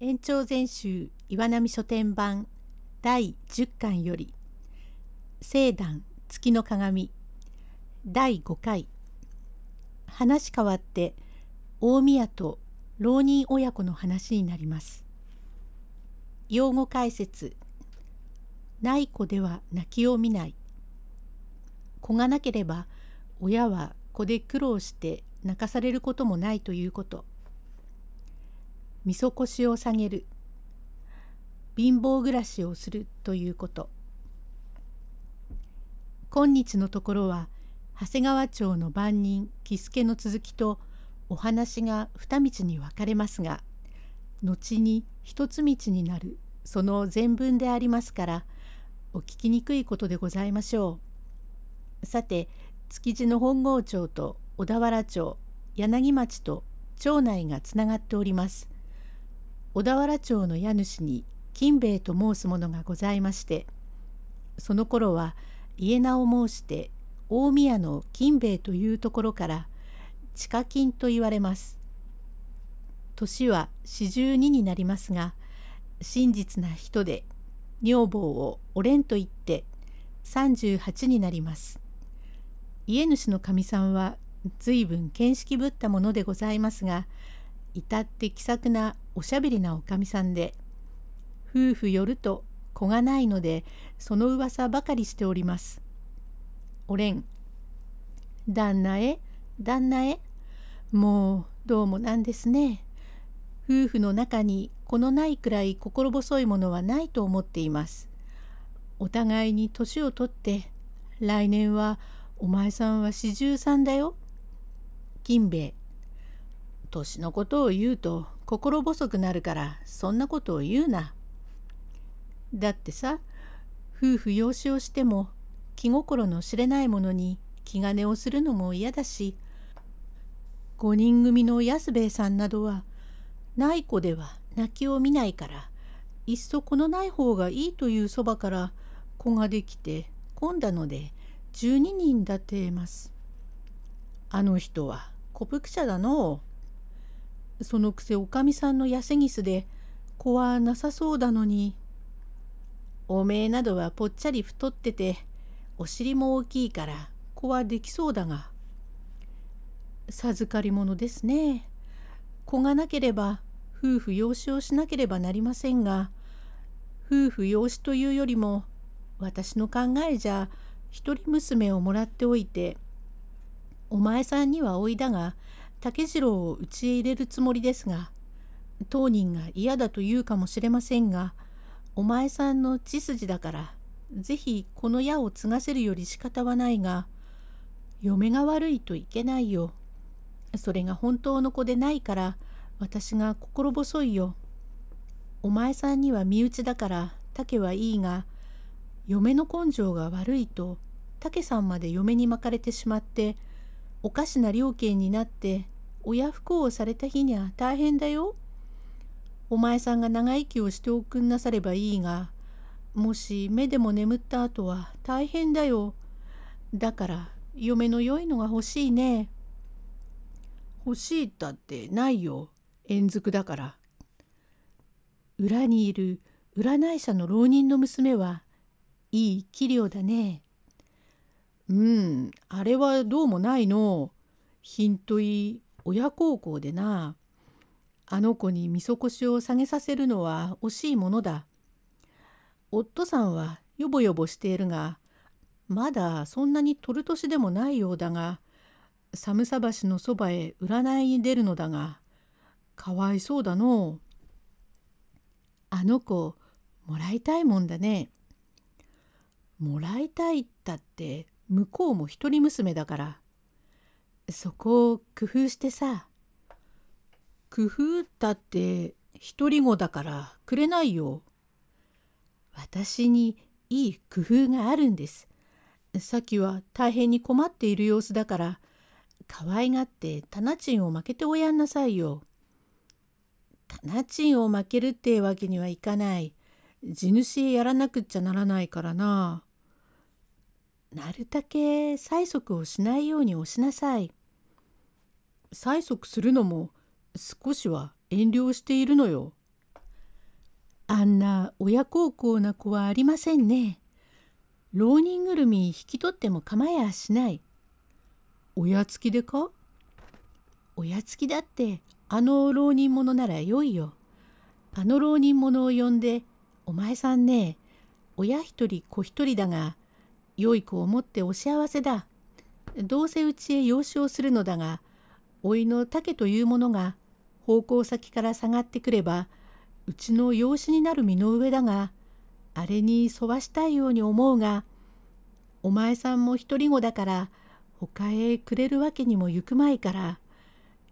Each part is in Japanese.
延長全集岩波書店版第10巻より聖壇月の鏡第5回。話変わって大宮と浪人親子の話になります。用語解説。ない子では泣きを見ない。子がなければ親は子で苦労して泣かされることもないということ。みそ腰を下げる貧乏暮らしをするということ今日のところは長谷川町の番人喜助の続きとお話が二道に分かれますが後に一つ道になるその全文でありますからお聞きにくいことでございましょう。さて築地の本郷町と小田原町柳町と町内がつながっております。小田原町の家主に金兵衛と申す者がございましてその頃は家名を申して大宮の金兵衛というところから地下金と言われます。年は四十二になりますが真実な人で女房をおれんと言って38になります。家主のかみさんは随分見識ぶったものでございますが至って気さくなおしゃべりなおかみさんで夫婦よると子がないのでその噂ばかりしております。おれん旦那へ旦那へもうどうもなんですね。夫婦の中に子のないくらい心細いものはないと思っています。お互いに年をとって来年はお前さんは四十三だよ。金兵衛年のことを言うと心細くなるからそんなことを言うな。だってさ夫婦養子をしても気心の知れないものに気兼ねをするのも嫌だし5人組の安兵衛さんなどはない子では泣きを見ないからいっそこのない方がいいというそばから子ができて混んだので12人だってます。あの人は古福者だのう。そのくせおかみさんの痩せぎすで子はなさそうだのに。おめえなどはぽっちゃり太っててお尻も大きいから子はできそうだが。授かり物ですね。子がなければ夫婦養子をしなければなりませんが夫婦養子というよりも私の考えじゃ一人娘をもらっておいてお前さんにはおいだが竹次郎を家へ入れるつもりですが当人が嫌だと言うかもしれませんがお前さんの血筋だから是非この矢を継がせるより仕方はないが嫁が悪いといけないよ。それが本当の子でないから私が心細いよ。お前さんには身内だから竹はいいが嫁の根性が悪いと竹さんまで嫁に巻かれてしまっておかしな了見になって親不孝をされた日には大変だよ。お前さんが長生きをしておくんなさればいいが、もし目でも眠った後は大変だよ。だから嫁の良いのが欲しいね。欲しいったってないよ。縁づくだから。裏にいる占い師の浪人の娘はいい器量だね。うん、あれはどうもないの。ひんとい親孝行でな。あの子にみそこしを下げさせるのは惜しいものだ。夫さんはよぼよぼしているが、まだそんなに取る年でもないようだが、寒さ橋のそばへ占いに出るのだが、かわいそうだのう。あの子、もらいたいもんだね。もらいたいったって向こうも一人娘だからそこを工夫してさ。工夫だって独り子だからくれないよ。私にいい工夫があるんです。さっきは大変に困っている様子だから可愛がってタナチンを負けておやんなさいよ。タナチンを負けるってわけにはいかない。地主へやらなくっちゃならないからな。なるだけ催促をしないように押しなさい。催促するのも少しは遠慮しているのよ。あんな親孝行な子はありませんね。浪人ぐるみ引き取っても構やしない。親付きでか親付きだってあの浪人者ならよいよ。あの浪人者を呼んでお前さんね親一人子一人だが良い子を持ってお幸せだ。どうせうちへ養子をするのだが老いの竹というものが奉公先から下がってくればうちの養子になる身の上だがあれに沿わしたいように思うがお前さんも独り子だから他へくれるわけにも行くまいから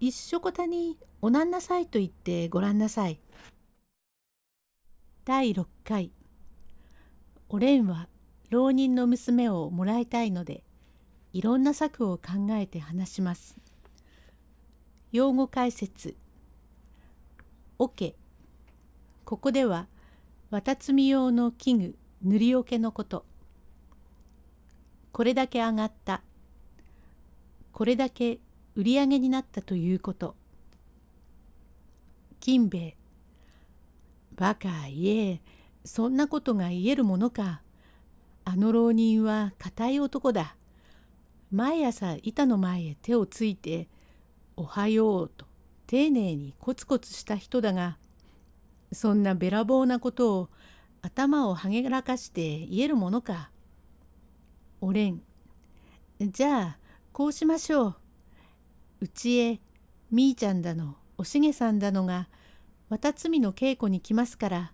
一緒こたにおなんなさいと言ってごらんなさい。第6回おれんは浪人の娘をもらいたいのでいろんな策を考えて話します。用語解説。オケ。ここでは綿摘み用の器具塗り桶のこと。これだけ上がった。これだけ売り上げになったということ。金兵衛。バカ言え。そんなことが言えるものか。あの浪人は固い男だ毎朝板の前へ手をついて「おはよう」と丁寧にコツコツした人だがそんなべらぼうなことを頭をはげらかして言えるものか。おれん。じゃあこうしましょう。うちへみーちゃんだのおしげさんだのが綿摘みの稽古に来ますから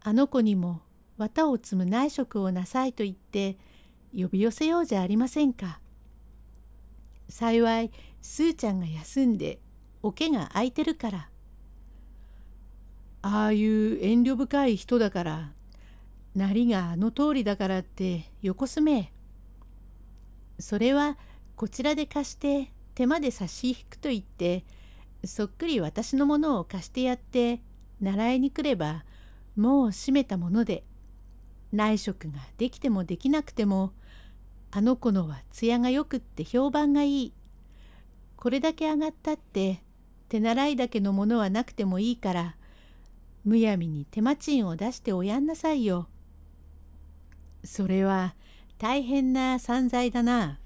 あの子にも綿を摘む内職をなさいと言って呼び寄せようじゃありませんか。幸いすーちゃんが休んでおけが空いてるから。ああいう遠慮深い人だからなりがあの通りだからってよこすめそれはこちらで貸して手間で差し引くと言ってそっくり私のものを貸してやって習いに来ればもう閉めたもので内職ができてもできなくてもあの子のは艶がよくって評判がいいこれだけ上がったって手習いだけのものはなくてもいいからむやみに手間賃を出しておやんなさいよ。それは大変な散財だな。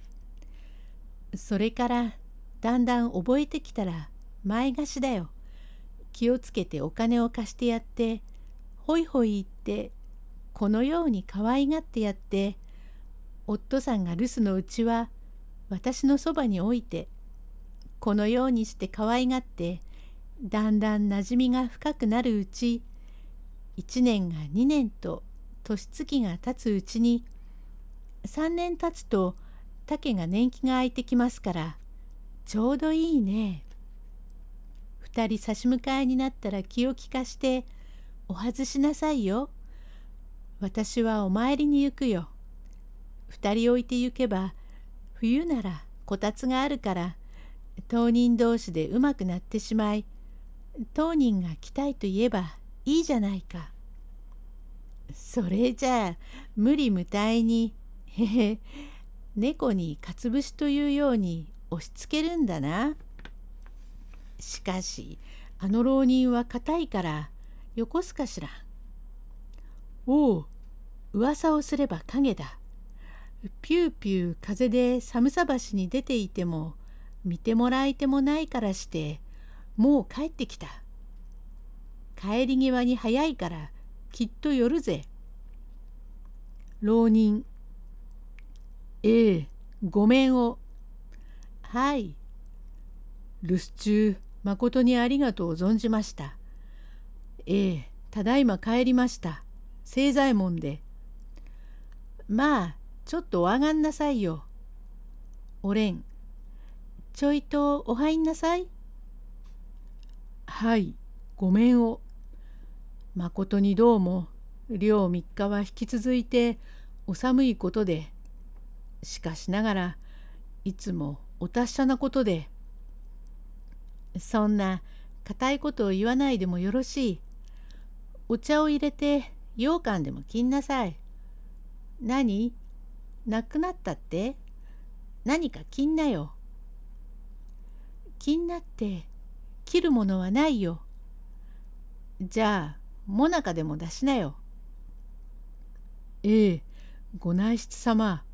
それからだんだん覚えてきたら前貸しだよ。気をつけてお金を貸してやってほいほい言ってこのように可愛がってやって夫さんが留守のうちは私のそばに置いてこのようにして可愛がってだんだんなじみが深くなるうち1年が2年と年月が経つうちに3年経つと竹が年季が空いてきますからちょうどいいね。2人差し向かいになったら気を利かしてお外しなさいよ。私はお参りに行くよ。2人置いて行けば冬ならこたつがあるから当人同士でうまくなってしまい当人が来たいと言えばいいじゃないか。それじゃあ無理無体にへへ猫にかつぶしというように押しつけるんだな。しかしあの浪人は硬いからよこすかしら。おお噂をすれば影だ。ピューピュー風で寒さ橋に出ていても見てもらいてもないからしてもう帰ってきた。帰り際に早いからきっと寄るぜ。浪人。ええ、ごめんを。はい。留守中、まことにありがとう存じました。ええ、ただいま帰りました。清左衛門で。まあ、ちょっとお上がんなさいよ。おれん。ちょいとお入んなさい。はい、ごめんを。まことにどうも、両三日は引き続いてお寒いことで、しかしながらいつもお達者なことで。そんな固いことを言わないでもよろしい。お茶を入れて羊羹でも切んなさい。何？なくなったって？何か切んなよ。切んなって切るものはないよ。じゃあもなかでも出しなよ。ええ、ご内室様。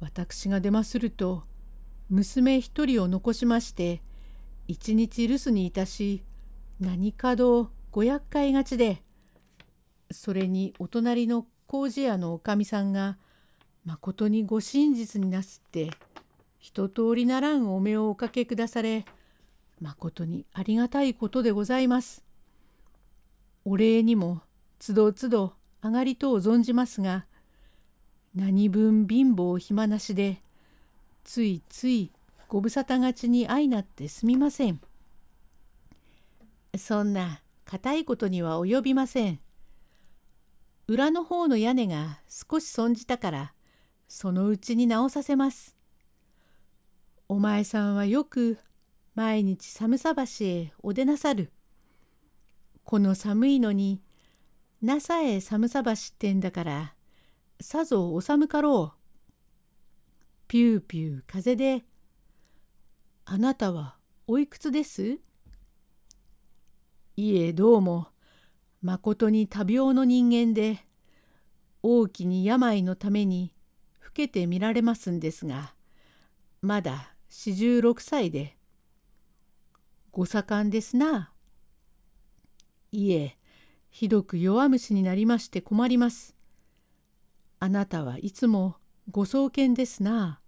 私が出ますると、娘一人を残しまして、一日留守にいたし、何かどご厄介がちで、それにお隣の麹屋のおかみさんが、まことにご真実になすって、一通りならんお目をおかけくだされ、まことにありがたいことでございます。お礼にもつどつど上がりとを存じますが、何分貧乏暇なしで、ついついご無沙汰がちに相なってすみません。そんな固いことには及びません。裏の方の屋根が少し損じたから、そのうちに直させます。お前さんはよく毎日寒さ橋へお出なさる。この寒いのに、なさえ寒さ橋ってんだから、さぞお寒かろう。ピューピュー風で、あなたはおいくつです？いえどうも、まことに多病の人間で、大きに病のために老けて見られますんですが、まだ四十六歳で。ご盛んですな。いえ、ひどく弱虫になりまして困ります。あなたはいつもご創建ですな。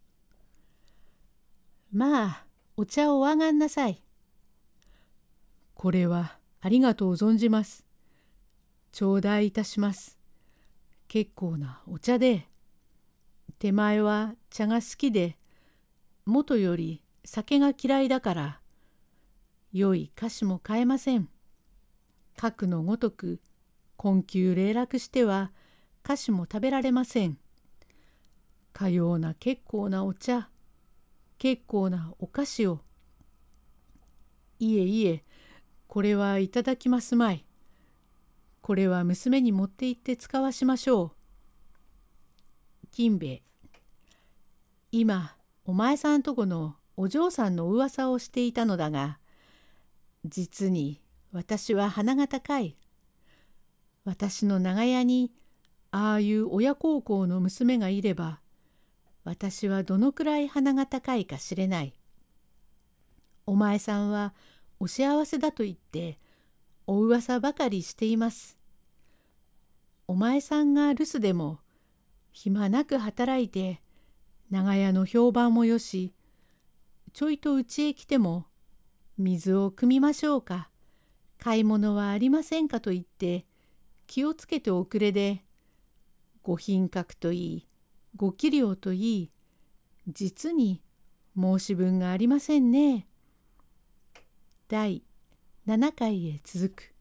まあ、お茶をおあがんなさい。これはありがとう存じます。頂戴いたします。結構なお茶で。手前は茶が好きで、もとより酒が嫌いだから、良い菓子も買えません。核のごとく困窮霊落しては菓子も食べられません。かような結構なお茶、結構なお菓子を。いえいえ、これはいただきますまい。これは娘に持って行って使わしましょう。金兵衛。今、お前さんとこのお嬢さんの噂をしていたのだが、実に私は鼻が高い。私の長屋にああいう親孝行の娘がいれば、私はどのくらい鼻が高いか知れない。お前さんはお幸せだと言ってお噂ばかりしています。お前さんが留守でも暇なく働いて長屋の評判もよし、ちょいとうちへ来ても、水を汲みましょうか、買い物はありませんかと言って、気をつけておくれで、ご品格といい、ご器量といい、実に申し分がありませんね。第7回へ続く。